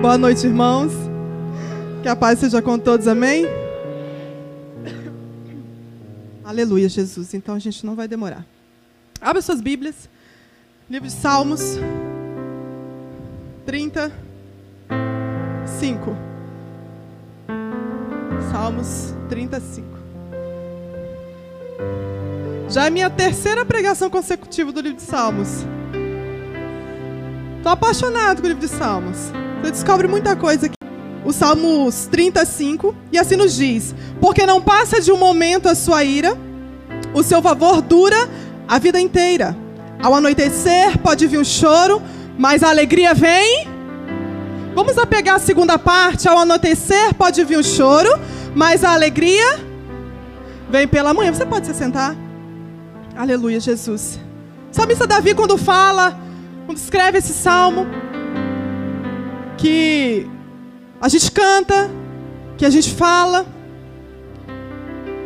Boa noite, irmãos. Que a paz seja com todos, amém? Aleluia, Jesus. Então a gente não vai demorar. Abra suas Bíblias. Livro de Salmos. 35. Salmos 35. Já é minha terceira pregação consecutiva do livro de Salmos. Estou apaixonado com o livro de Salmos. Você descobre muita coisa aqui. O Salmos 35, e assim nos diz: Porque não passa de um momento a sua ira, o seu favor dura a vida inteira. Ao anoitecer pode vir um choro, mas a alegria vem. Vamos a pegar a segunda parte. Ao anoitecer pode vir um choro, mas a alegria vem pela manhã. Você pode se sentar. Aleluia, Jesus. Salmista Davi, quando fala, quando escreve esse salmo, que a gente canta, que a gente fala.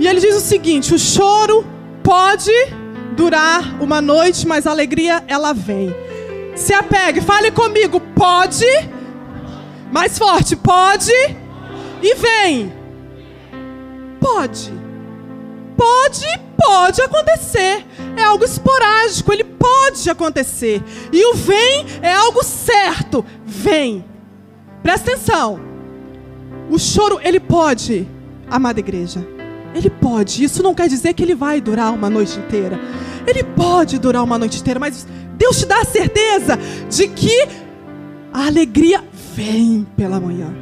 E ele diz o seguinte: o choro pode durar uma noite, mas a alegria ela vem. Se apegue, fale comigo, pode. Mais forte, pode. E vem. Pode. Pode, pode acontecer. É algo esporádico, ele pode acontecer. E o vem é algo certo. Vem. Presta atenção. O choro, ele pode, amada igreja. Ele pode. Isso não quer dizer que ele vai durar uma noite inteira. Ele pode durar uma noite inteira, mas Deus te dá a certeza de que a alegria vem pela manhã.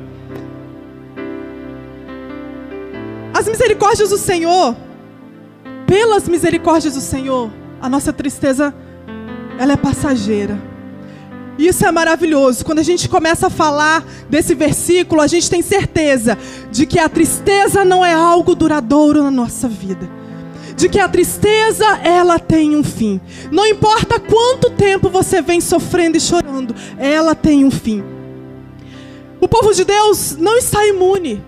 As misericórdias do Senhor, pelas misericórdias do Senhor, a nossa tristeza ela é passageira. Isso é maravilhoso. Quando a gente começa a falar desse versículo, a gente tem certeza de que a tristeza não é algo duradouro na nossa vida. De que a tristeza, ela tem um fim. Não importa quanto tempo você vem sofrendo e chorando, ela tem um fim. O povo de Deus não está imune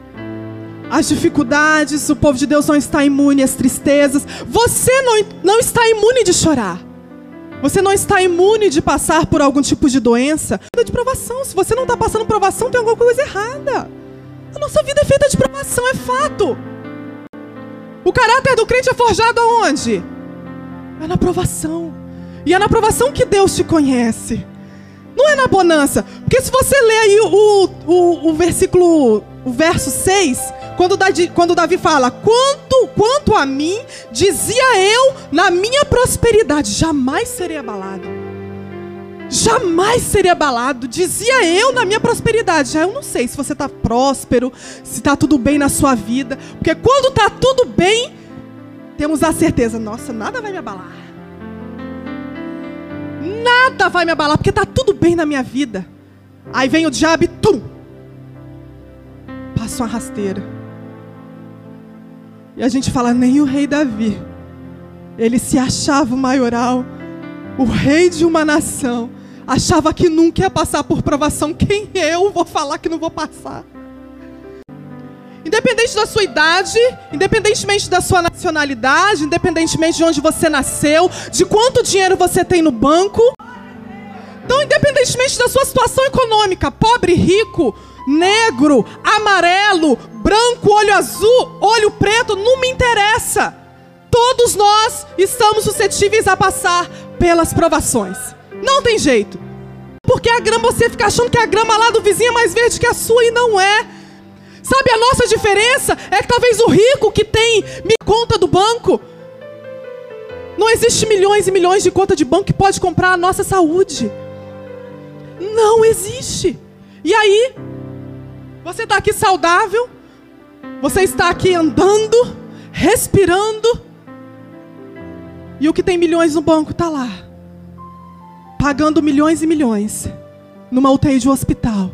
às dificuldades, o povo de Deus não está imune às tristezas. Você não, não está imune de chorar. Você não está imune de passar por algum tipo de doença, de provação. Se você não está passando provação, tem alguma coisa errada. A nossa vida é feita de provação, é fato. O caráter do crente é forjado aonde? É na provação. E é na provação que Deus te conhece. Não é na bonança. Porque se você ler aí o, o, o versículo, o verso 6, quando Davi, quando Davi fala, quanto, quanto a mim, dizia eu na minha prosperidade, jamais serei abalado. Jamais seria abalado, dizia eu na minha prosperidade. Já eu não sei se você está próspero, se está tudo bem na sua vida, porque quando está tudo bem, temos a certeza, nossa, nada vai me abalar. Nada vai me abalar, porque está tudo bem na minha vida. Aí vem o diabo e tum! Passa uma rasteira. E a gente fala, nem o rei Davi. Ele se achava o maioral, o rei de uma nação. Achava que nunca ia passar por provação. Quem eu vou falar que não vou passar? Independente da sua idade, independentemente da sua nacionalidade, independentemente de onde você nasceu, de quanto dinheiro você tem no banco. Então, independentemente da sua situação econômica, pobre, rico, negro, amarelo, branco, olho azul, olho preto, não me interessa. Todos nós estamos suscetíveis a passar pelas provações. Não tem jeito. Porque a grama, você fica achando que a grama lá do vizinho é mais verde que a sua e não é. Sabe a nossa diferença? É que talvez o rico que tem conta do banco. Não existe milhões e milhões de conta de banco que pode comprar a nossa saúde. Não existe. E aí, você está aqui saudável, você está aqui andando, respirando, e o que tem milhões no banco está lá, pagando milhões e milhões, numa UTI de um hospital,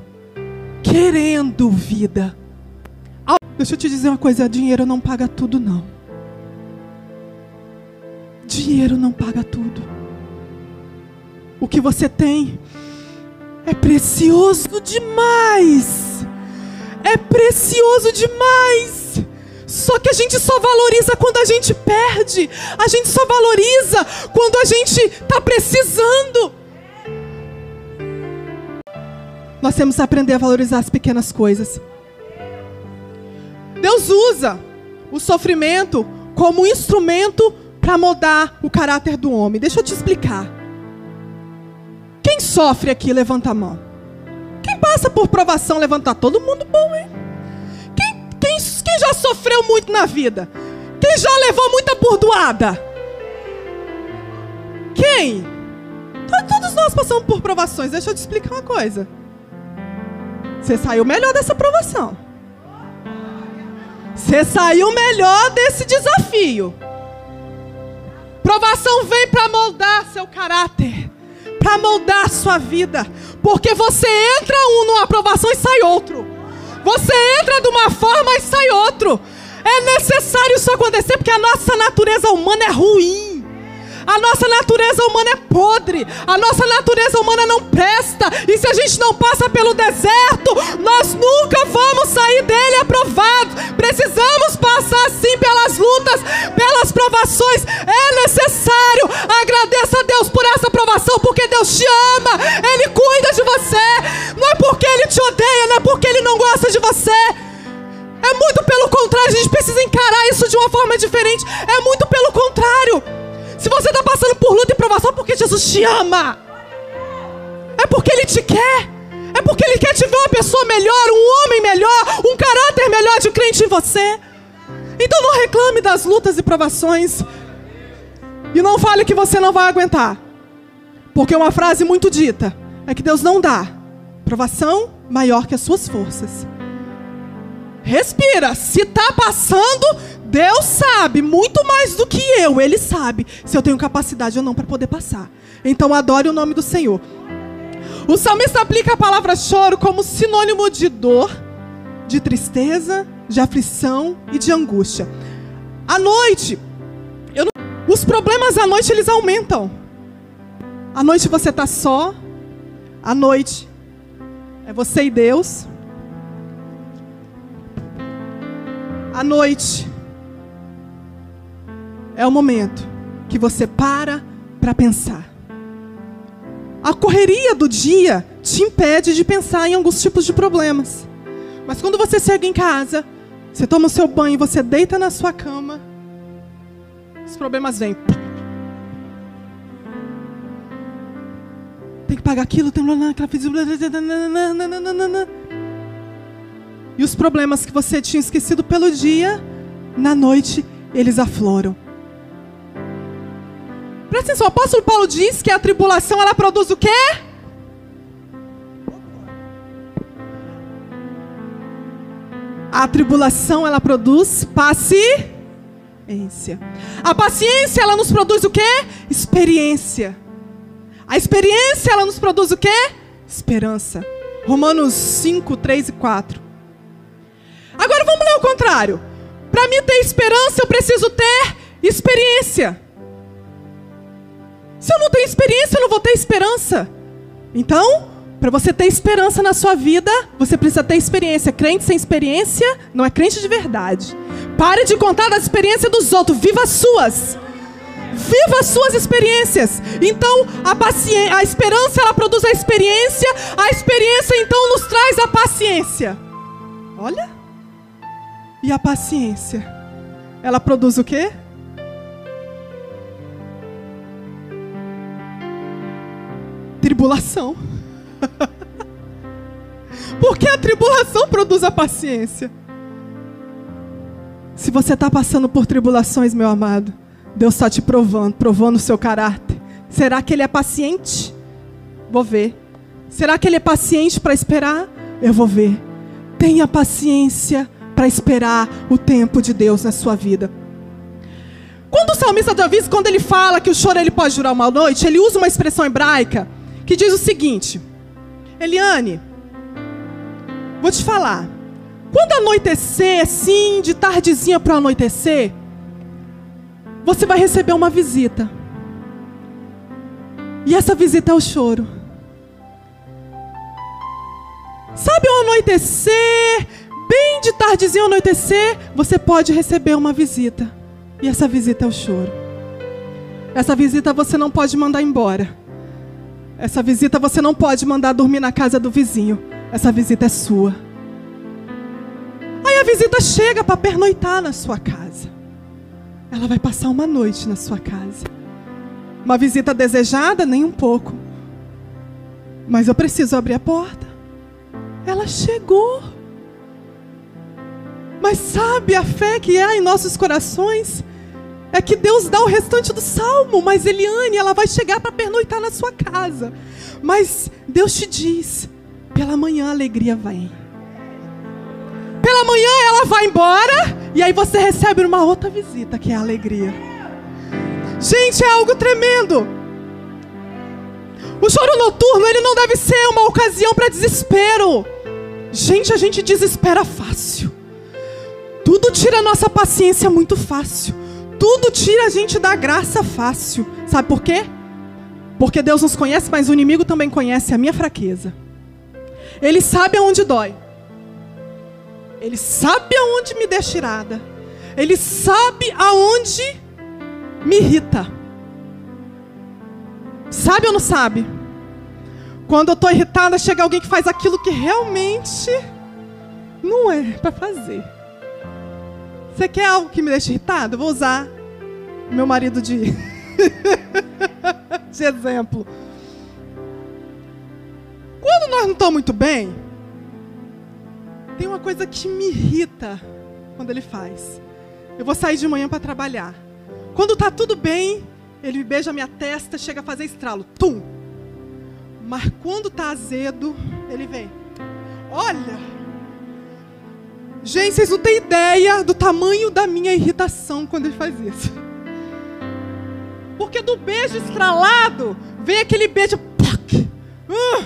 querendo vida. Deixa eu te dizer uma coisa: dinheiro não paga tudo, não. Dinheiro não paga tudo. O que você tem é precioso demais é precioso demais. Só que a gente só valoriza quando a gente perde. A gente só valoriza quando a gente está precisando. nós temos que aprender a valorizar as pequenas coisas. Deus usa o sofrimento como instrumento para moldar o caráter do homem. Deixa eu te explicar. Quem sofre aqui, levanta a mão. Passa por provação, levanta todo mundo bom, hein? Quem, quem, quem já sofreu muito na vida? Quem já levou muita burdoada? Quem? Todos nós passamos por provações. Deixa eu te explicar uma coisa. Você saiu melhor dessa provação. Você saiu melhor desse desafio. Provação vem para moldar seu caráter, para moldar sua vida, porque você entra um numa aprovação e sai outro. Você entra de uma forma e sai outro. É necessário isso acontecer porque a nossa natureza humana é ruim. A nossa natureza humana é podre. A nossa natureza humana não presta. E se a gente não passa pelo deserto, nós nunca vamos sair dele aprovados. Precisamos passar sim pelas lutas, pelas provações. É necessário. Agradeça a Deus por essa provação, porque Deus te ama. Ele cuida de você. Não é porque ele te odeia, não é porque ele não gosta de você. É muito pelo contrário, a gente precisa encarar isso de uma forma diferente. É muito pelo contrário. Se você está passando por luta e provação, é porque Jesus te ama. É porque Ele te quer. É porque Ele quer te ver uma pessoa melhor, um homem melhor, um caráter melhor de crente em você. Então não reclame das lutas e provações. E não fale que você não vai aguentar. Porque uma frase muito dita é que Deus não dá provação maior que as suas forças. Respira. Se está passando, Deus sabe muito mais do que eu. Ele sabe se eu tenho capacidade ou não para poder passar. Então adore o nome do Senhor. O salmista aplica a palavra choro como sinônimo de dor, de tristeza, de aflição e de angústia. À noite, não... os problemas à noite eles aumentam. À noite você está só. À noite é você e Deus. À noite é o momento que você para para pensar. A correria do dia te impede de pensar em alguns tipos de problemas. Mas quando você chega em casa, você toma o seu banho, você deita na sua cama, os problemas vêm. Tem que pagar aquilo, tem aquela E os problemas que você tinha esquecido pelo dia, na noite eles afloram. Presta atenção, o apóstolo Paulo diz que a tribulação ela produz o quê? A tribulação ela produz paciência. A paciência ela nos produz o quê? Experiência. A experiência ela nos produz o quê? Esperança. Romanos 5, 3 e 4. Agora vamos ler o contrário. Para mim ter esperança, eu preciso ter experiência. Se eu não tenho experiência, eu não vou ter esperança. Então, para você ter esperança na sua vida, você precisa ter experiência. Crente sem experiência não é crente de verdade. Pare de contar das experiências dos outros, viva as suas. Viva as suas experiências. Então, a, paciência, a esperança ela produz a experiência, a experiência então nos traz a paciência. Olha. E a paciência, ela produz o quê? Tribulação. Porque a tribulação produz a paciência. Se você está passando por tribulações, meu amado, Deus está te provando, provando o seu caráter. Será que Ele é paciente? Vou ver. Será que Ele é paciente para esperar? Eu vou ver. Tenha paciência para esperar o tempo de Deus na sua vida. Quando o salmista Davi, quando ele fala que o choro ele pode durar uma noite, ele usa uma expressão hebraica que diz o seguinte: Eliane, vou te falar. Quando anoitecer, assim, de tardezinha para anoitecer, você vai receber uma visita. E essa visita é o choro. Sabe ao anoitecer, bem de tardezinha ao anoitecer, você pode receber uma visita. E essa visita é o choro. Essa visita você não pode mandar embora. Essa visita você não pode mandar dormir na casa do vizinho. essa visita é sua. Aí a visita chega para pernoitar na sua casa. Ela vai passar uma noite na sua casa. Uma visita desejada? Nem um pouco. Mas eu preciso abrir a porta. Ela chegou. Mas sabe a fé que há em nossos corações? É que Deus dá o restante do salmo, mas Eliane, ela vai chegar para pernoitar na sua casa. Mas Deus te diz: pela manhã a alegria vem. Pela manhã ela vai embora e aí você recebe uma outra visita, que é a alegria. Gente, é algo tremendo. O choro noturno, ele não deve ser uma ocasião para desespero. Gente, a gente desespera fácil. Tudo tira nossa paciência muito fácil. Tudo tira a gente da graça fácil. Sabe por quê? Porque Deus nos conhece, mas o inimigo também conhece a minha fraqueza. Ele sabe aonde dói. Ele sabe aonde me deixa tirada. Ele sabe aonde me irrita. Sabe ou não sabe? Quando eu estou irritada, chega alguém que faz aquilo que realmente não é para fazer. Você quer algo que me deixe irritado? Eu vou usar meu marido de, de exemplo. Quando nós não estamos muito bem, tem uma coisa que me irrita quando ele faz. Eu vou sair de manhã para trabalhar. Quando está tudo bem, ele beija minha testa, chega a fazer estralo. Tum! Mas quando está azedo, ele vem. Olha! Gente, vocês não têm ideia do tamanho da minha irritação quando ele faz isso. Porque do beijo estralado, vem aquele beijo. Uh,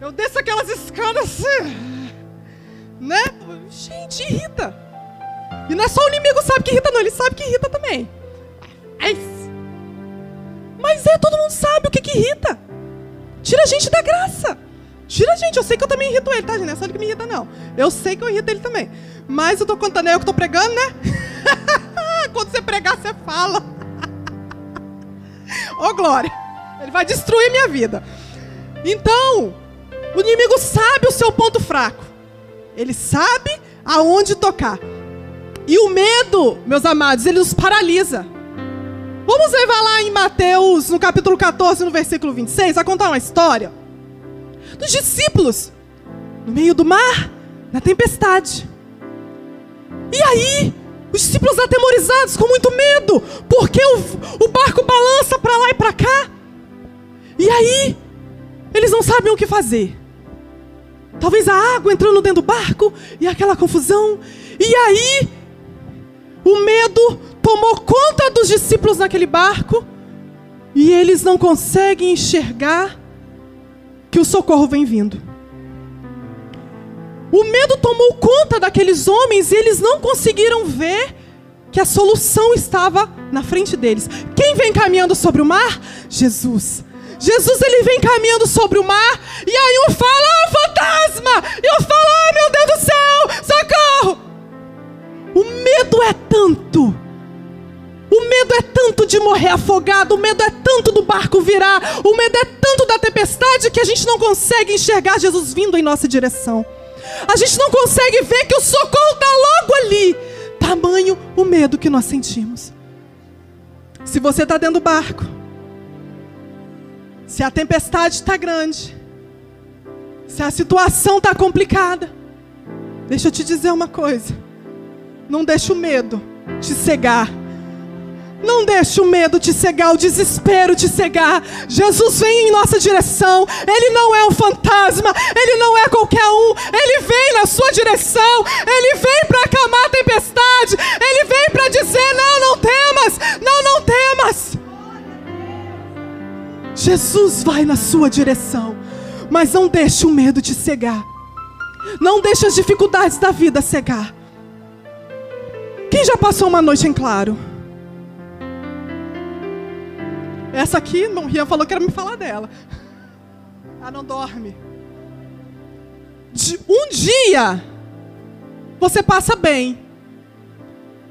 eu desço aquelas escadas assim. Né? Gente, irrita. E não é só o inimigo sabe que irrita, não. Ele sabe que irrita também. Mas é, todo mundo sabe o que, que irrita. Tira a gente da graça. Tira gente. Eu sei que eu também irrito ele, tá, gente? Não é só ele que me irrita, não. Eu sei que eu irrito ele também. Mas eu tô contando, é eu que tô pregando, né? Quando você pregar, você fala. Ô, oh, glória. Ele vai destruir minha vida. Então, o inimigo sabe o seu ponto fraco. Ele sabe aonde tocar. E o medo, meus amados, ele nos paralisa. Vamos levar lá em Mateus, no capítulo 14, no versículo 26, a contar uma história dos discípulos no meio do mar, na tempestade. E aí, os discípulos atemorizados, com muito medo, porque o, o barco balança para lá e para cá. E aí, eles não sabem o que fazer. Talvez a água entrando dentro do barco e aquela confusão. E aí, o medo tomou conta dos discípulos naquele barco e eles não conseguem enxergar que o socorro vem vindo. O medo tomou conta daqueles homens e eles não conseguiram ver que a solução estava na frente deles. Quem vem caminhando sobre o mar? Jesus. Jesus ele vem caminhando sobre o mar e aí um fala, ah, fantasma! E eu falo, ah, meu Deus do céu, socorro! O medo é tanto. O medo é tanto de morrer afogado, o medo é tanto do barco virar, o medo é tanto da tempestade que a gente não consegue enxergar Jesus vindo em nossa direção. A gente não consegue ver que o socorro está logo ali. Tamanho o medo que nós sentimos. Se você está dentro do barco, se a tempestade está grande, se a situação está complicada, deixa eu te dizer uma coisa. Não deixe o medo te cegar. Não deixe o medo te cegar, o desespero te cegar. Jesus vem em nossa direção. Ele não é um fantasma, ele não é qualquer um. Ele vem na sua direção. Ele vem para acalmar a tempestade. Ele vem para dizer: "Não, não temas. Não, não temas." Jesus vai na sua direção, mas não deixe o medo te cegar. Não deixe as dificuldades da vida cegar. Quem já passou uma noite em claro? Essa aqui, irmão Rian falou que era me falar dela. Ela não dorme. De um dia, você passa bem.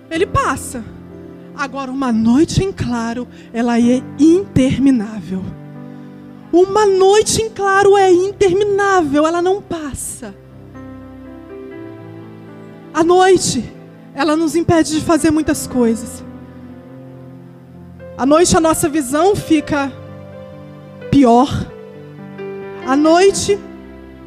Ele passa. Agora, uma noite em claro, ela é interminável. Uma noite em claro é interminável, ela não passa. A noite, ela nos impede de fazer muitas coisas. À noite a nossa visão fica pior. À noite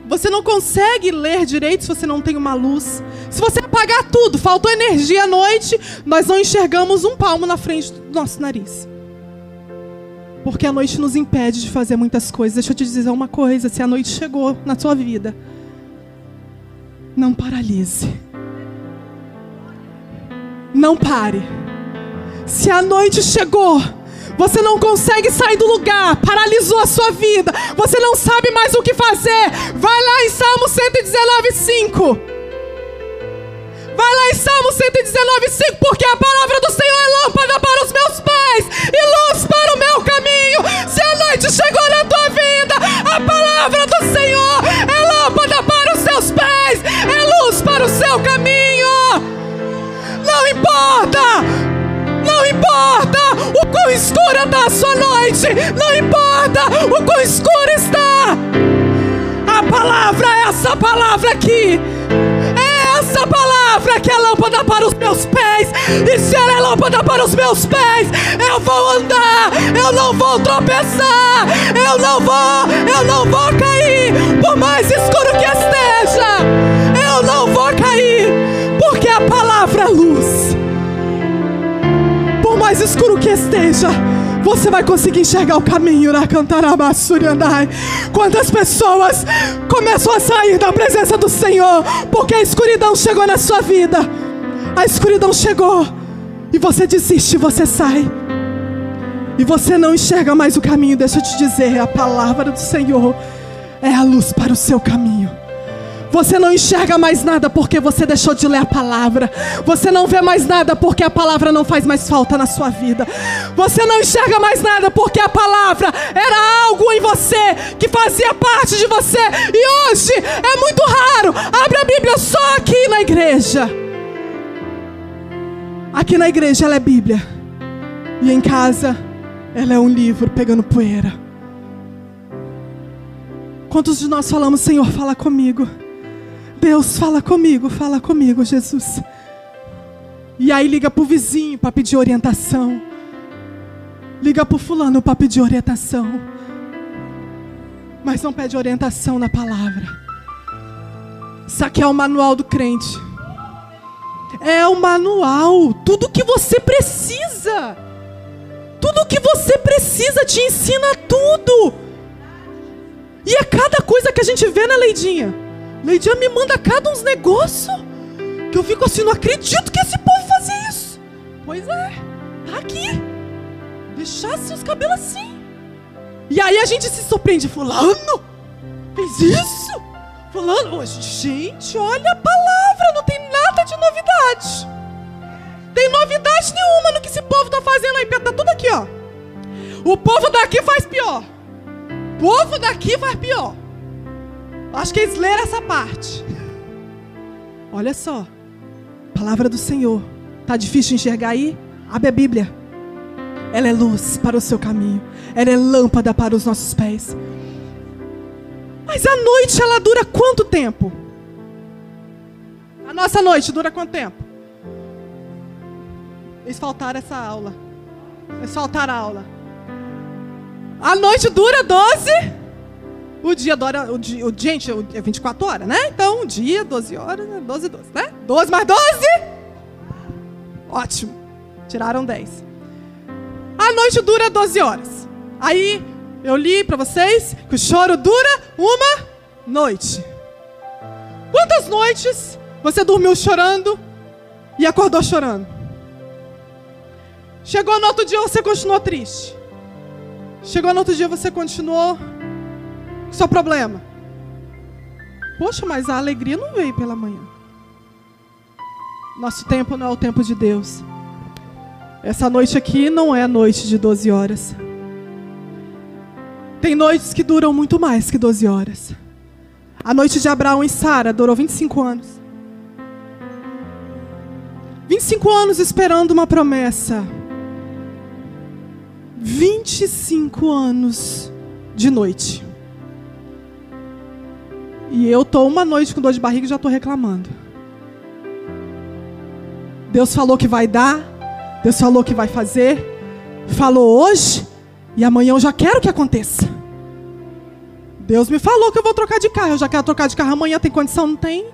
você não consegue ler direito se você não tem uma luz. Se você apagar tudo, faltou energia à noite, nós não enxergamos um palmo na frente do nosso nariz. Porque a noite nos impede de fazer muitas coisas. Deixa eu te dizer uma coisa: se a noite chegou na sua vida, não paralise. Não pare. Se a noite chegou, você não consegue sair do lugar, paralisou a sua vida, você não sabe mais o que fazer. Vai lá em Salmo 119, 5. Vai lá em Salmo 119, 5, porque a palavra do Senhor é lâmpada para os meus pés e luz para o meu caminho. Se a noite chegou na tua vida, a palavra do Senhor é lâmpada para os seus pés, é luz para o seu caminho. Importa o quão escura está a sua noite. Não importa o quão escura está. A palavra é essa palavra aqui. É essa palavra que é lâmpada para os meus pés. E se ela é lâmpada para os meus pés, eu vou andar. Eu não vou tropeçar. Eu não vou, eu não vou cair. Por mais escuro que esteja, eu não vou cair. Porque a palavra é luz mais escuro que esteja, você vai conseguir enxergar o caminho na Cantarabassuriandai. Quantas pessoas começam a sair da presença do Senhor porque a escuridão chegou na sua vida. A escuridão chegou e você desiste, você sai. E você não enxerga mais o caminho. Deixa eu te dizer, a palavra do Senhor é a luz para o seu caminho. Você não enxerga mais nada porque você deixou de ler a palavra. Você não vê mais nada porque a palavra não faz mais falta na sua vida. Você não enxerga mais nada porque a palavra era algo em você que fazia parte de você. E hoje é muito raro. Abre a Bíblia só aqui na igreja. Aqui na igreja ela é Bíblia. E em casa ela é um livro pegando poeira. Quantos de nós falamos, Senhor, fala comigo? Deus, fala comigo, fala comigo, Jesus. E aí liga pro vizinho para pedir orientação. Liga pro fulano para pedir orientação. Mas não pede orientação na palavra. Isso aqui é o manual do crente. É o manual. Tudo que você precisa. Tudo que você precisa te ensina tudo. E é cada coisa que a gente vê na Leidinha. Leidia me manda cada uns negócios que eu fico assim, não acredito que esse povo fazia isso. Pois é, tá aqui. Deixasse os cabelos assim. E aí a gente se surpreende, fulano, fez isso? Fulano, gente, olha a palavra, não tem nada de novidade. Tem novidade nenhuma no que esse povo tá fazendo aí, tá tudo aqui, ó. O povo daqui faz pior. O povo daqui faz pior. Acho que eles leram essa parte. Olha só. Palavra do Senhor. Tá difícil de enxergar aí? Abre a Bíblia. Ela é luz para o seu caminho. Ela é lâmpada para os nossos pés. Mas a noite ela dura quanto tempo? A nossa noite dura quanto tempo? Eles faltaram essa aula. Eles faltaram a aula. A noite dura 12 o dia dura, o dia, o, gente, é 24 horas, né? Então, um dia, 12 horas, 12, 12, né? 12 mais 12? Ótimo. Tiraram 10. A noite dura 12 horas. Aí, eu li para vocês que o choro dura uma noite. Quantas noites você dormiu chorando e acordou chorando? Chegou no outro dia você continuou triste. Chegou no outro dia você continuou seu problema. Poxa, mas a alegria não veio pela manhã. Nosso tempo não é o tempo de Deus. Essa noite aqui não é a noite de 12 horas. Tem noites que duram muito mais que 12 horas. A noite de Abraão e Sara durou 25 anos. 25 anos esperando uma promessa. 25 anos de noite. E eu tô uma noite com dor de barriga e já tô reclamando. Deus falou que vai dar, Deus falou que vai fazer, falou hoje e amanhã eu já quero que aconteça. Deus me falou que eu vou trocar de carro, eu já quero trocar de carro amanhã, tem condição? Não tem.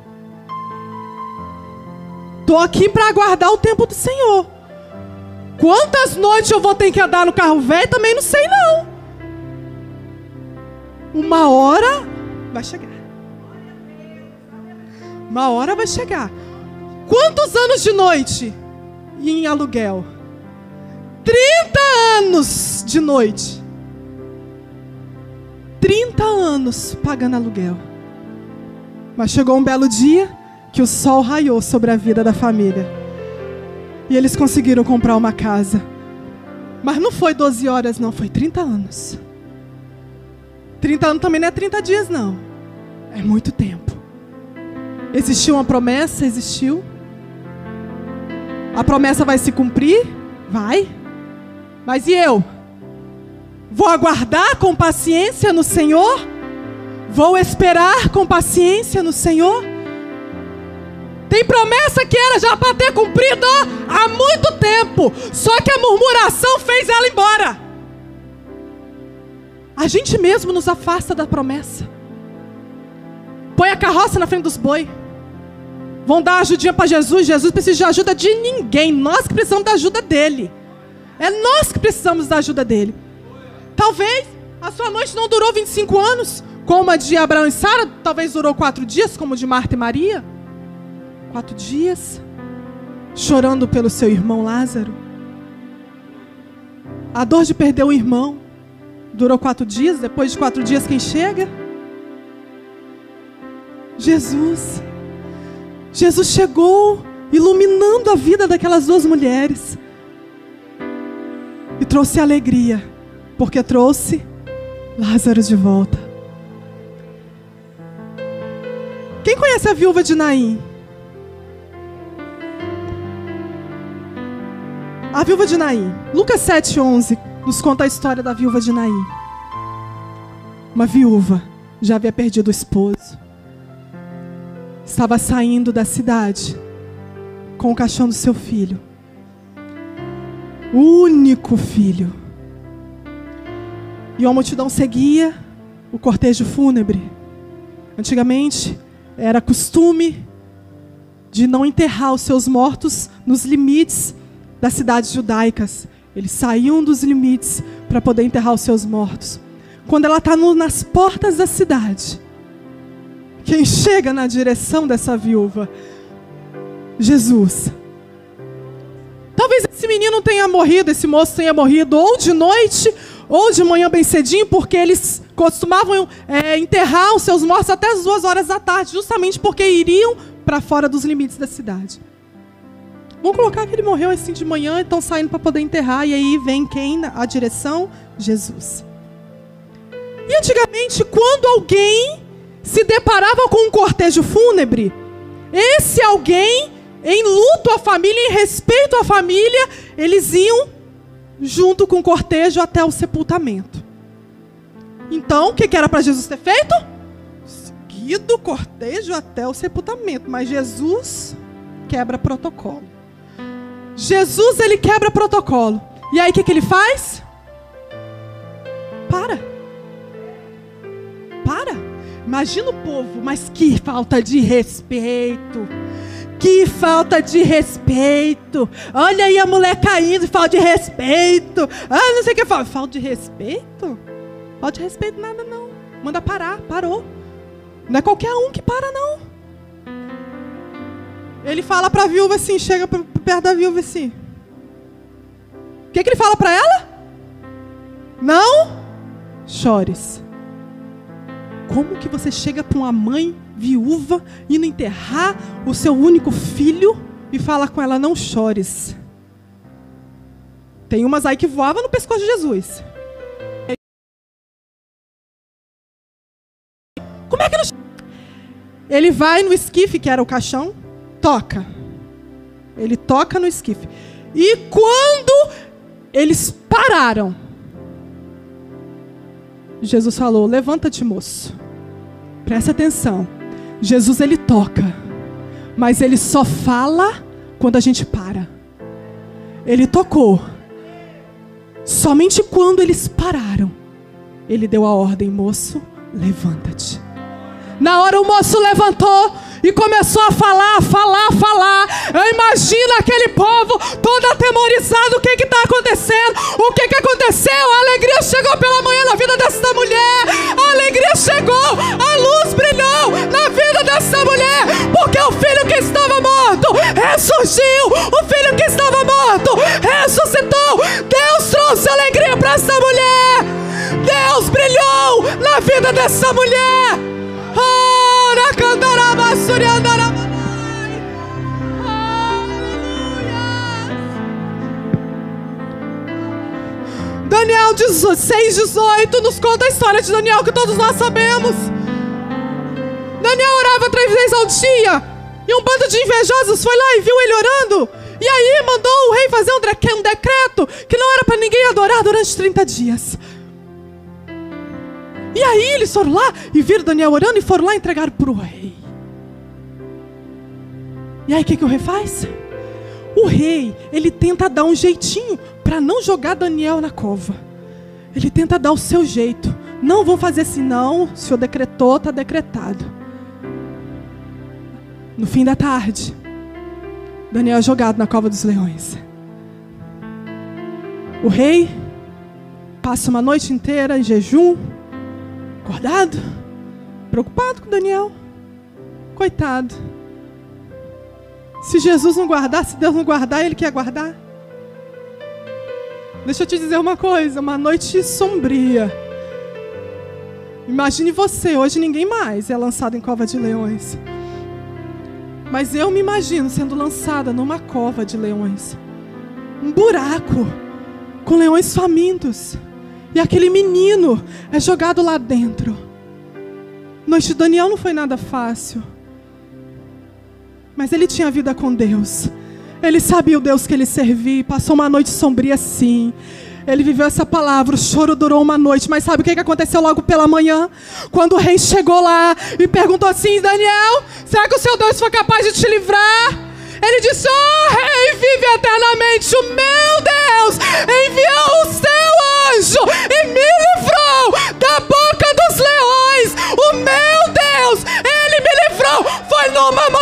Tô aqui para aguardar o tempo do Senhor. Quantas noites eu vou ter que andar no carro velho? Também não sei não. Uma hora vai chegar. Uma hora vai chegar. Quantos anos de noite em aluguel? 30 anos de noite. 30 anos pagando aluguel. Mas chegou um belo dia que o sol raiou sobre a vida da família. E eles conseguiram comprar uma casa. Mas não foi 12 horas, não, foi 30 anos. 30 anos também não é 30 dias, não. É muito tempo. Existiu uma promessa? Existiu. A promessa vai se cumprir? Vai. Mas e eu? Vou aguardar com paciência no Senhor? Vou esperar com paciência no Senhor? Tem promessa que era já para ter cumprido há muito tempo, só que a murmuração fez ela embora. A gente mesmo nos afasta da promessa. Põe a carroça na frente dos boi. Vão dar ajudinha para Jesus. Jesus precisa de ajuda de ninguém. Nós que precisamos da ajuda dele. É nós que precisamos da ajuda dele. Talvez a sua noite não durou 25 anos, como a de Abraão e Sara. Talvez durou quatro dias, como a de Marta e Maria. Quatro dias. Chorando pelo seu irmão Lázaro. A dor de perder o irmão durou quatro dias. Depois de quatro dias, quem chega? Jesus. Jesus chegou iluminando a vida daquelas duas mulheres e trouxe alegria, porque trouxe Lázaro de volta. Quem conhece a viúva de Naim? A viúva de Naim. Lucas 7:11 nos conta a história da viúva de Naim. Uma viúva já havia perdido o esposo estava saindo da cidade com o caixão do seu filho. O único filho. E uma multidão seguia o cortejo fúnebre. Antigamente era costume de não enterrar os seus mortos nos limites das cidades judaicas. Eles saíam dos limites para poder enterrar os seus mortos. Quando ela está nas portas da cidade, quem chega na direção dessa viúva? Jesus. Talvez esse menino tenha morrido, esse moço tenha morrido ou de noite ou de manhã bem cedinho, porque eles costumavam é, enterrar os seus mortos até as duas horas da tarde, justamente porque iriam para fora dos limites da cidade. Vamos colocar que ele morreu assim de manhã e estão saindo para poder enterrar, e aí vem quem na direção? Jesus. E antigamente, quando alguém se deparava com um cortejo fúnebre, esse alguém, em luto à família, em respeito à família, eles iam junto com o cortejo até o sepultamento. Então, o que, era para Jesus ter feito? Seguido o cortejo até o sepultamento. Mas Jesus quebra protocolo. Jesus, ele quebra protocolo. E aí, o que, que ele faz? Para. Para. Imagina o povo, mas que falta de respeito. Que falta de respeito. Olha aí a mulher caindo, falta de respeito. Ah, não sei o que fala. Falta de respeito? Falta de respeito nada não. Manda parar, parou. Não é qualquer um que para não. Ele fala para a viúva assim, chega perto da viúva assim. O que, que ele fala para ela? Não chores. Como que você chega para uma mãe viúva indo enterrar o seu único filho e fala com ela não chores? Tem umas aí que voavam no pescoço de Jesus. Como é que não Ele vai no esquife, que era o caixão, toca. Ele toca no esquife. E quando eles pararam, Jesus falou: Levanta-te, moço. Presta atenção. Jesus ele toca, mas ele só fala quando a gente para. Ele tocou. Somente quando eles pararam, ele deu a ordem, moço, levanta-te. Na hora o moço levantou e começou a falar, falar, falar. Eu imagino aquele povo todo atemorizado. O que está acontecendo? O que, que aconteceu? A alegria chegou pela manhã na vida dessa mulher. A alegria chegou. A luz brilhou na vida dessa mulher. Porque o filho que estava morto ressurgiu. O filho que estava morto ressuscitou. Deus trouxe alegria para essa mulher. Deus brilhou na vida dessa mulher. Daniel 6, 18 nos conta a história de Daniel que todos nós sabemos. Daniel orava três vezes ao dia. E um bando de invejosos foi lá e viu ele orando. E aí mandou o rei fazer um decreto que não era para ninguém adorar durante 30 dias. E aí eles foram lá e viram Daniel orando e foram lá entregar para o rei. E aí o que, que o rei faz? O rei, ele tenta dar um jeitinho para não jogar Daniel na cova. Ele tenta dar o seu jeito. Não vão fazer assim, não. O senhor decretou, está decretado. No fim da tarde, Daniel é jogado na cova dos leões. O rei passa uma noite inteira em jejum acordado, preocupado com Daniel. Coitado. Se Jesus não guardar, se Deus não guardar, Ele quer guardar. Deixa eu te dizer uma coisa: uma noite sombria. Imagine você, hoje ninguém mais é lançado em cova de leões. Mas eu me imagino sendo lançada numa cova de leões. Um buraco com leões famintos. E aquele menino é jogado lá dentro. Noite de Daniel não foi nada fácil. Mas ele tinha vida com Deus. Ele sabia o Deus que ele servia. Passou uma noite sombria sim. Ele viveu essa palavra, o choro durou uma noite, mas sabe o que aconteceu logo pela manhã? Quando o rei chegou lá e perguntou assim: Daniel, será que o seu Deus foi capaz de te livrar? Ele disse: Oh, rei, vive eternamente. O meu Deus enviou o seu anjo e me livrou da boca dos leões. O meu Deus, ele me livrou. Foi numa manhã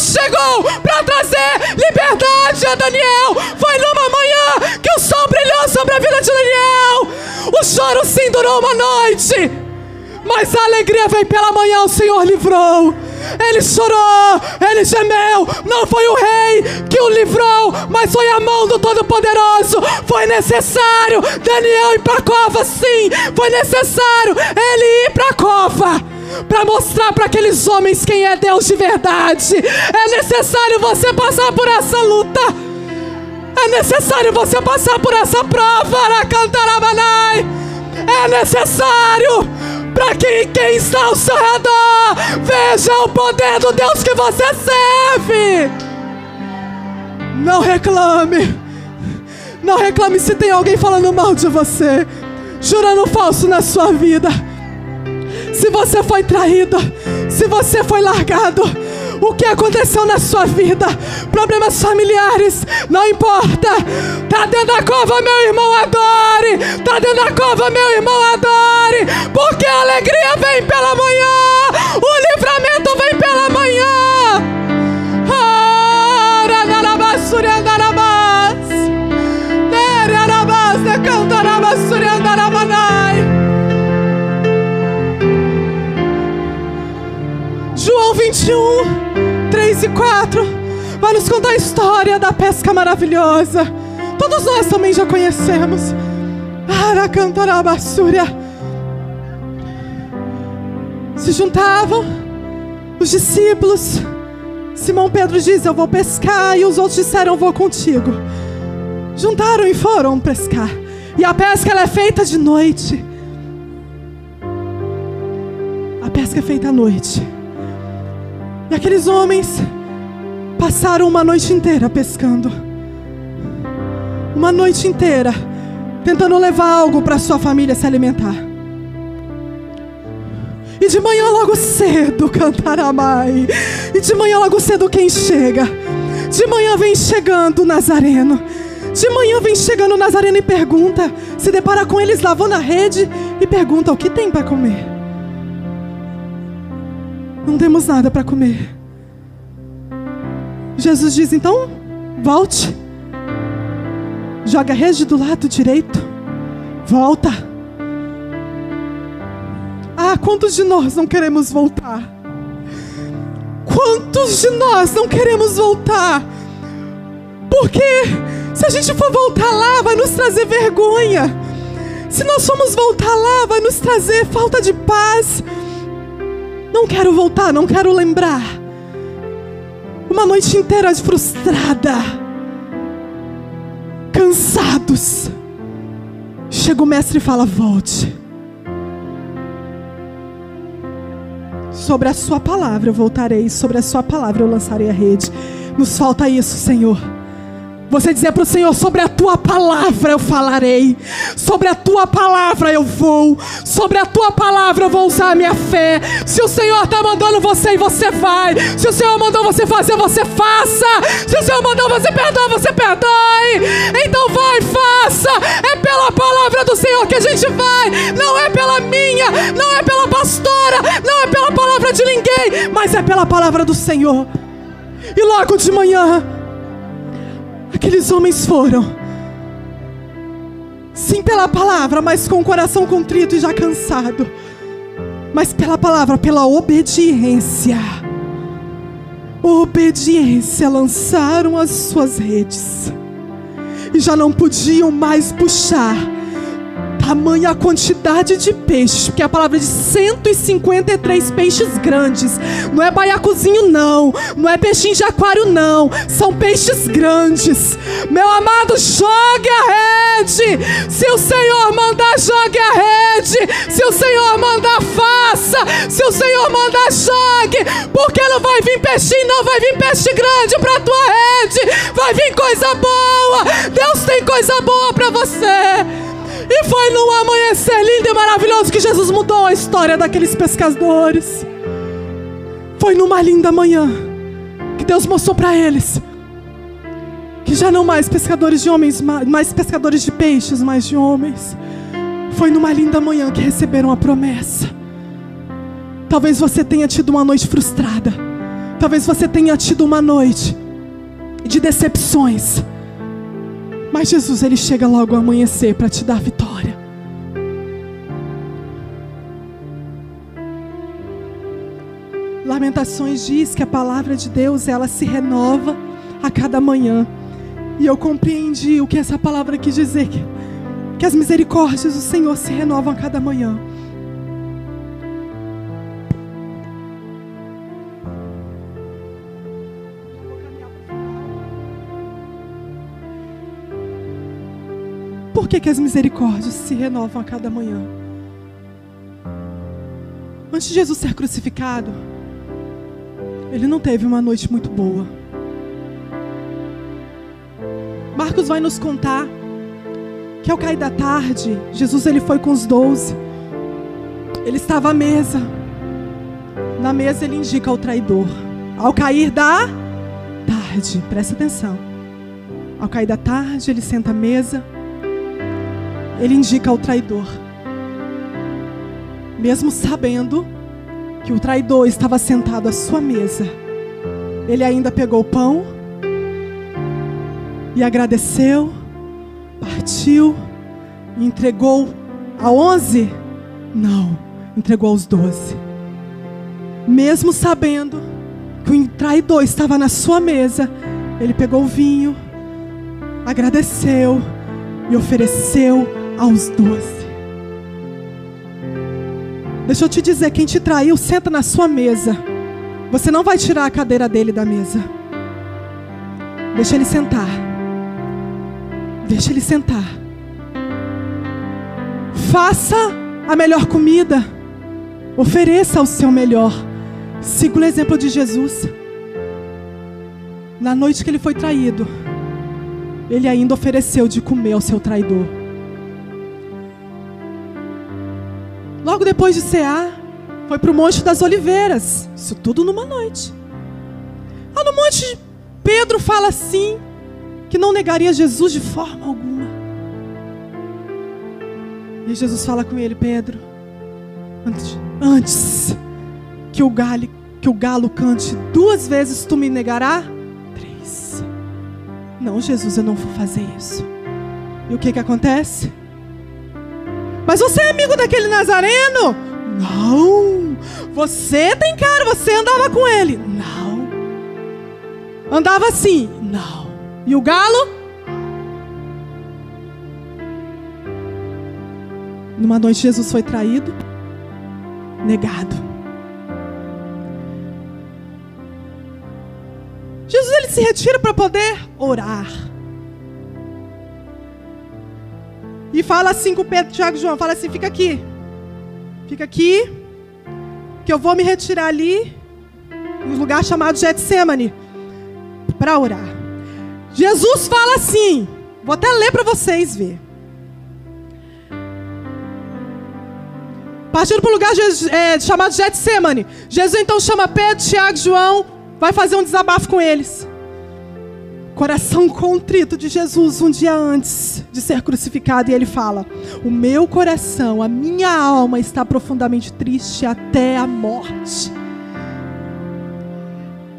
chegou para trazer liberdade a Daniel. Foi numa manhã que o sol brilhou sobre a vida de Daniel. O choro sim durou uma noite, mas a alegria veio pela manhã. O Senhor livrou. Ele chorou, ele gemeu. Não foi o rei que o livrou, mas foi a mão do Todo-Poderoso. Foi necessário Daniel ir para a cova, sim. Foi necessário ele ir para a cova para mostrar para aqueles homens quem é Deus de verdade. É necessário você passar por essa luta. É necessário você passar por essa prova, Aracantarabanai. É necessário para que quem está ao seu redor veja o poder do Deus que você serve. Não reclame. Não reclame se tem alguém falando mal de você, jurando falso na sua vida. Se você foi traído, se você foi largado, o que aconteceu na sua vida, problemas familiares, não importa. Tá dentro da cova, meu irmão, adore. Tá dentro da cova, meu irmão, adore. Porque a alegria vem pela manhã, o livramento vem pela manhã. Ora, andarabas. Nere arabas, João 21 3 e 4 vai nos contar a história da pesca maravilhosa. Todos nós também já conhecemos. Aracantorabassúria. Se juntavam os discípulos. Simão Pedro diz: Eu vou pescar. E os outros disseram: Eu vou contigo. Juntaram e foram pescar. E a pesca ela é feita de noite. A pesca é feita à noite. E aqueles homens passaram uma noite inteira pescando. Uma noite inteira tentando levar algo para sua família se alimentar. E de manhã logo cedo cantará mãe. E de manhã logo cedo quem chega? De manhã vem chegando o Nazareno. De manhã vem chegando o Nazareno e pergunta, se depara com eles lavando a rede e pergunta o que tem para comer. Não temos nada para comer. Jesus diz então, volte. Joga a rede do lado direito. Volta. Ah, quantos de nós não queremos voltar? Quantos de nós não queremos voltar? Porque se a gente for voltar lá, vai nos trazer vergonha. Se nós formos voltar lá, vai nos trazer falta de paz. Não quero voltar, não quero lembrar. Uma noite inteira frustrada, cansados. Chega o mestre e fala: Volte. Sobre a Sua palavra eu voltarei, sobre a Sua palavra eu lançarei a rede. Nos falta isso, Senhor. Você dizer para o Senhor: sobre a tua palavra eu falarei, sobre a tua palavra eu vou, sobre a tua palavra eu vou usar a minha fé. Se o Senhor está mandando você e você vai, se o Senhor mandou você fazer, você faça. Se o Senhor mandou você perdoar, você perdoe. Então vai, faça. É pela palavra do Senhor que a gente vai, não é pela minha, não é pela pastora, não é pela palavra de ninguém, mas é pela palavra do Senhor. E logo de manhã, Aqueles homens foram. Sim, pela palavra, mas com o coração contrito e já cansado. Mas pela palavra, pela obediência. Obediência, lançaram as suas redes. E já não podiam mais puxar tamanha quantidade de peixes, porque a palavra de 153 peixes grandes. Não é baiacuzinho, não. Não é peixinho de aquário, não. São peixes grandes. Meu amado, jogue a rede. Se o Senhor mandar, jogue a rede. Se o Senhor mandar, faça. Se o Senhor mandar, jogue. Porque não vai vir peixinho, não vai vir peixe grande para tua rede. Vai vir coisa boa. Deus tem coisa boa para você. E foi num amanhecer lindo e maravilhoso que Jesus mudou a história daqueles pescadores. Foi numa linda manhã que Deus mostrou para eles que já não mais pescadores de homens, mais pescadores de peixes, mas de homens. Foi numa linda manhã que receberam a promessa. Talvez você tenha tido uma noite frustrada. Talvez você tenha tido uma noite de decepções. Mas Jesus, ele chega logo ao amanhecer para te dar vitória. Lamentações diz que a palavra de Deus, ela se renova a cada manhã. E eu compreendi o que essa palavra quis dizer, que, que as misericórdias do Senhor se renovam a cada manhã. Por que, que as misericórdias se renovam a cada manhã? Antes de Jesus ser crucificado, ele não teve uma noite muito boa. Marcos vai nos contar que ao cair da tarde, Jesus ele foi com os doze. Ele estava à mesa. Na mesa ele indica o traidor. Ao cair da tarde, presta atenção. Ao cair da tarde, ele senta à mesa ele indica o traidor. Mesmo sabendo que o traidor estava sentado à sua mesa, ele ainda pegou o pão e agradeceu, partiu e entregou a onze? Não, entregou aos doze. Mesmo sabendo que o traidor estava na sua mesa, ele pegou o vinho, agradeceu e ofereceu aos doze. Deixa eu te dizer: quem te traiu, senta na sua mesa. Você não vai tirar a cadeira dele da mesa. Deixa ele sentar. Deixa ele sentar. Faça a melhor comida. Ofereça o seu melhor. Siga o exemplo de Jesus. Na noite que ele foi traído, ele ainda ofereceu de comer ao seu traidor. Logo depois de cear, Foi para o Monte das Oliveiras. Isso tudo numa noite. Lá no monte, Pedro fala assim: que não negaria Jesus de forma alguma. E Jesus fala com ele: Pedro, antes, antes que, o galo, que o galo cante duas vezes, tu me negará? Três. Não, Jesus, eu não vou fazer isso. E o que, que acontece? Mas você é amigo daquele Nazareno? Não. Você tem cara, você andava com ele? Não. Andava assim? Não. E o galo? Numa noite Jesus foi traído, negado. Jesus ele se retira para poder orar. E fala assim com Pedro, Tiago e João, fala assim, fica aqui. Fica aqui, que eu vou me retirar ali, em um lugar chamado Getsemane, para orar. Jesus fala assim, vou até ler para vocês ver. Partindo para o lugar é, chamado Getsemane, Jesus então chama Pedro, Tiago e João, vai fazer um desabafo com eles. Coração contrito de Jesus um dia antes de ser crucificado, e ele fala: O meu coração, a minha alma está profundamente triste até a morte.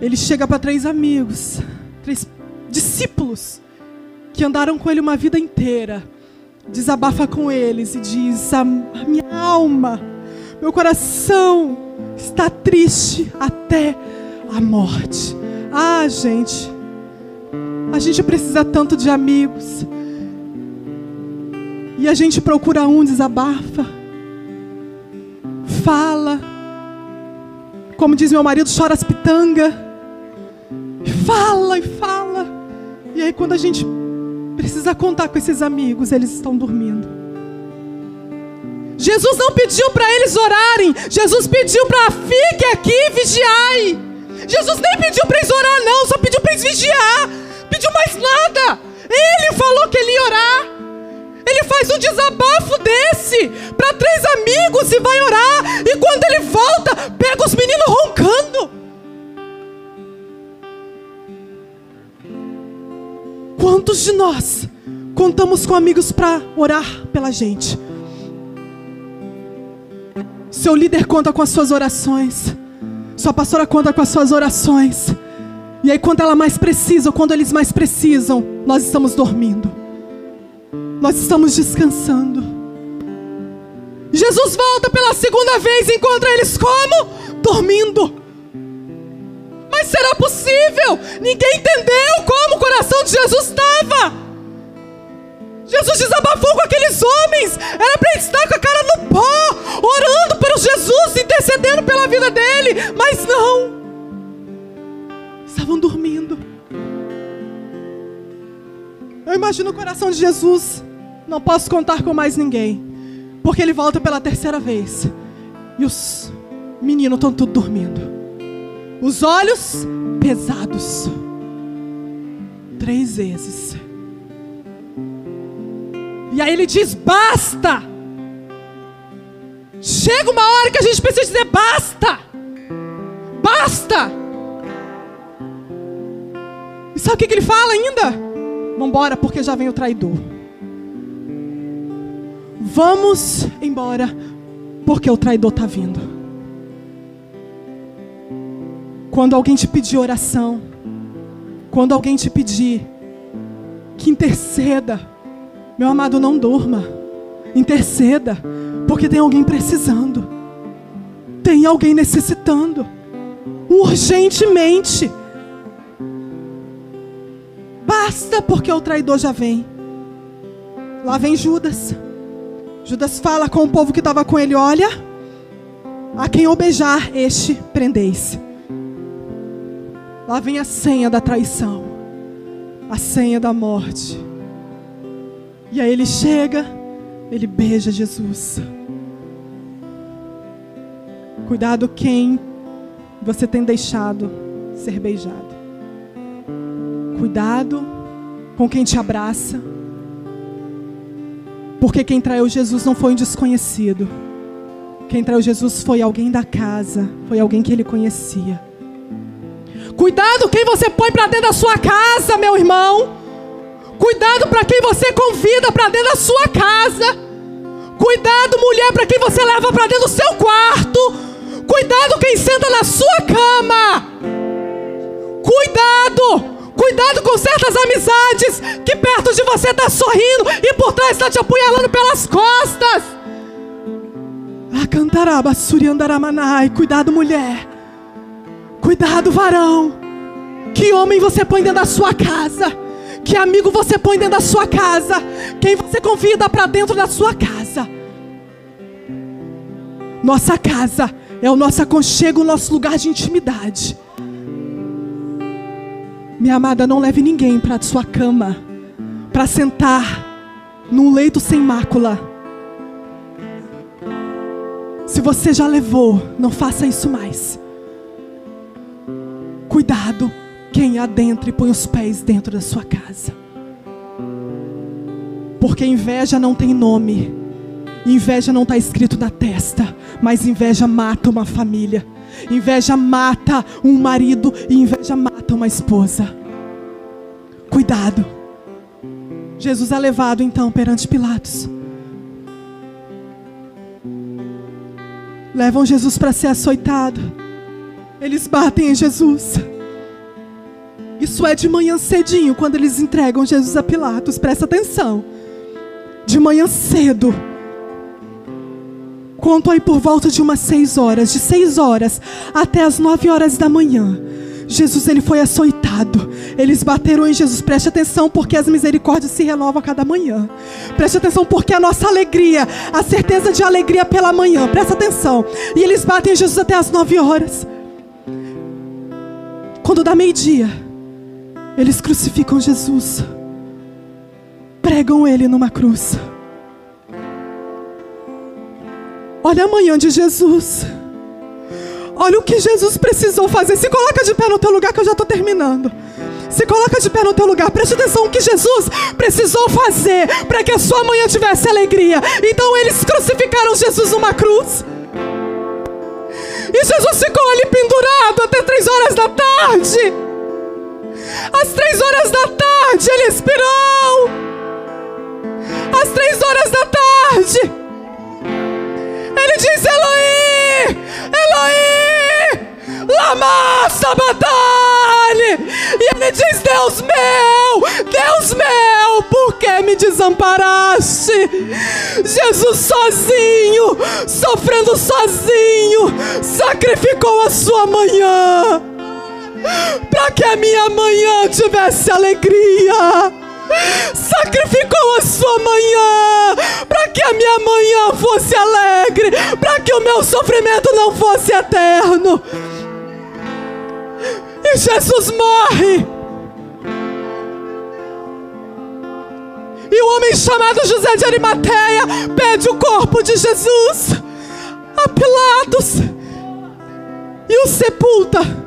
Ele chega para três amigos, três discípulos que andaram com ele uma vida inteira, desabafa com eles e diz: A minha alma, meu coração está triste até a morte. Ah, gente a gente precisa tanto de amigos. E a gente procura um, desabafa. Fala. Como diz meu marido, chora as pitanga. Fala e fala. E aí quando a gente precisa contar com esses amigos, eles estão dormindo. Jesus não pediu para eles orarem. Jesus pediu para fique aqui e vigiai. Jesus nem pediu para eles orar não, só pediu para eles vigiar pediu mais nada. Ele falou que ele ia orar. Ele faz um desabafo desse para três amigos e vai orar. E quando ele volta, pega os meninos roncando. Quantos de nós contamos com amigos para orar pela gente? Seu líder conta com as suas orações. Sua pastora conta com as suas orações. E aí, quando ela mais precisa, ou quando eles mais precisam, nós estamos dormindo. Nós estamos descansando. Jesus volta pela segunda vez e encontra eles como? Dormindo. Mas será possível? Ninguém entendeu como o coração de Jesus estava. Jesus desabafou com aqueles homens. Era para estar com a cara no pó, orando pelo Jesus, intercedendo pela vida dele. Mas não estavam dormindo. Eu imagino o coração de Jesus. Não posso contar com mais ninguém. Porque ele volta pela terceira vez. E os meninos estão tudo dormindo. Os olhos pesados. Três vezes. E aí ele diz: basta. Chega uma hora que a gente precisa dizer: basta. Basta. Sabe o que, que ele fala ainda? Vambora, porque já vem o traidor. Vamos embora, porque o traidor está vindo. Quando alguém te pedir oração, quando alguém te pedir que interceda, meu amado, não durma, interceda, porque tem alguém precisando, tem alguém necessitando, urgentemente. Basta porque o traidor já vem. Lá vem Judas. Judas fala com o povo que estava com ele: Olha, a quem eu beijar, este prendeis. Lá vem a senha da traição, a senha da morte. E aí ele chega, ele beija Jesus. Cuidado quem você tem deixado ser beijado. Cuidado com quem te abraça. Porque quem traiu Jesus não foi um desconhecido. Quem traiu Jesus foi alguém da casa, foi alguém que ele conhecia. Cuidado quem você põe para dentro da sua casa, meu irmão. Cuidado para quem você convida para dentro da sua casa. Cuidado, mulher, para quem você leva para dentro do seu quarto. Cuidado quem senta na sua cama. Cuidado. Cuidado com certas amizades que perto de você está sorrindo e por trás está te apunhalando pelas costas. Acantaraba, suriandaramanai. Cuidado, mulher. Cuidado, varão. Que homem você põe dentro da sua casa? Que amigo você põe dentro da sua casa? Quem você convida para dentro da sua casa? Nossa casa é o nosso aconchego, o nosso lugar de intimidade. Minha amada, não leve ninguém para sua cama para sentar num leito sem mácula. Se você já levou, não faça isso mais. Cuidado quem adentra e põe os pés dentro da sua casa. Porque inveja não tem nome. Inveja não está escrito na testa, mas inveja mata uma família. Inveja mata um marido e inveja mata uma esposa. Cuidado. Jesus é levado então perante Pilatos. Levam Jesus para ser açoitado. Eles batem em Jesus. Isso é de manhã cedinho, quando eles entregam Jesus a Pilatos. Presta atenção. De manhã cedo. Conto aí por volta de umas seis horas, de seis horas até as nove horas da manhã. Jesus ele foi açoitado. Eles bateram em Jesus. Preste atenção, porque as misericórdias se renovam a cada manhã. Preste atenção, porque a nossa alegria, a certeza de alegria pela manhã. Presta atenção. E eles batem em Jesus até as nove horas. Quando dá meio-dia, eles crucificam Jesus. Pregam ele numa cruz. Olha a manhã de Jesus. Olha o que Jesus precisou fazer. Se coloca de pé no teu lugar que eu já estou terminando. Se coloca de pé no teu lugar. Preste atenção o que Jesus precisou fazer para que a sua manhã tivesse alegria. Então eles crucificaram Jesus numa cruz. E Jesus ficou ali pendurado até três horas da tarde. Às três horas da tarde ele expirou. Às três horas da tarde. Ele diz: Eloí, Eloí, lama sabatane. E ele diz: Deus meu, Deus meu, por que me desamparaste? Jesus sozinho, sofrendo sozinho, sacrificou a sua manhã para que a minha manhã tivesse alegria. Sacrificou a sua manhã para que a minha manhã fosse alegre, para que o meu sofrimento não fosse eterno. E Jesus morre. E o homem chamado José de Arimateia pede o corpo de Jesus a Pilatos e o sepulta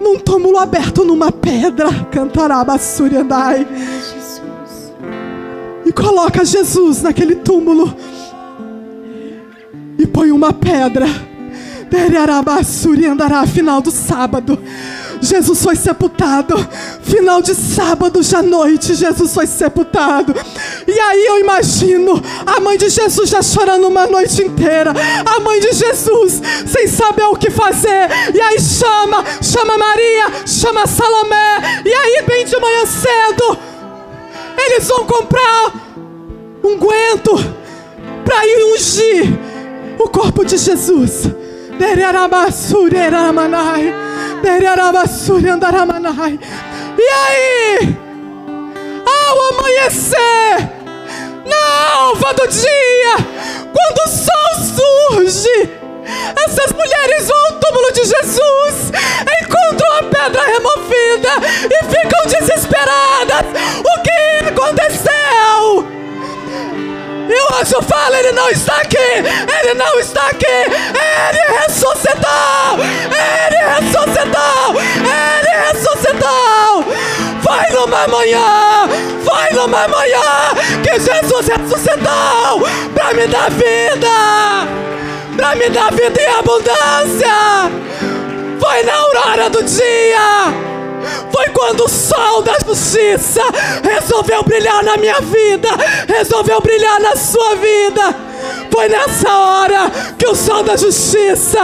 num túmulo aberto numa pedra. Cantará Bassuriandai. E coloca Jesus naquele túmulo. E põe uma pedra. Derarabasuriandará, final do sábado. Jesus foi sepultado. Final de sábado já noite, Jesus foi sepultado. E aí eu imagino a mãe de Jesus já chorando uma noite inteira. A mãe de Jesus sem saber o que fazer. E aí chama, chama Maria, chama Salomé. E aí, bem de manhã cedo, eles vão comprar um guento para ir ungir o corpo de Jesus. E aí, ao amanhecer, na alva do dia, quando o sol surge, essas mulheres vão ao túmulo de Jesus, encontram a pedra removida e ficam desesperadas. O que aconteceu? E o anjo fala: Ele não está aqui, Ele não está aqui, Ele ressuscitou, Ele ressuscitou, Ele ressuscitou. Vai numa manhã, vai numa manhã que Jesus ressuscitou para me dar vida, para me dar vida em abundância. Foi na aurora do dia. Foi quando o sol da justiça resolveu brilhar na minha vida, resolveu brilhar na sua vida. Foi nessa hora que o sol da justiça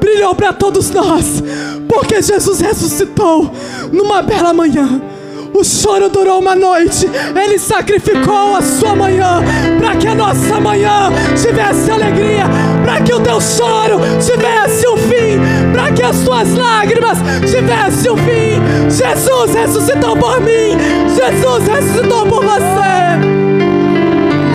brilhou para todos nós, porque Jesus ressuscitou numa bela manhã. O choro durou uma noite. Ele sacrificou a sua manhã para que a nossa manhã tivesse alegria, para que o teu choro tivesse um fim, para que as tuas lágrimas tivessem um fim. Jesus ressuscitou por mim. Jesus ressuscitou por você.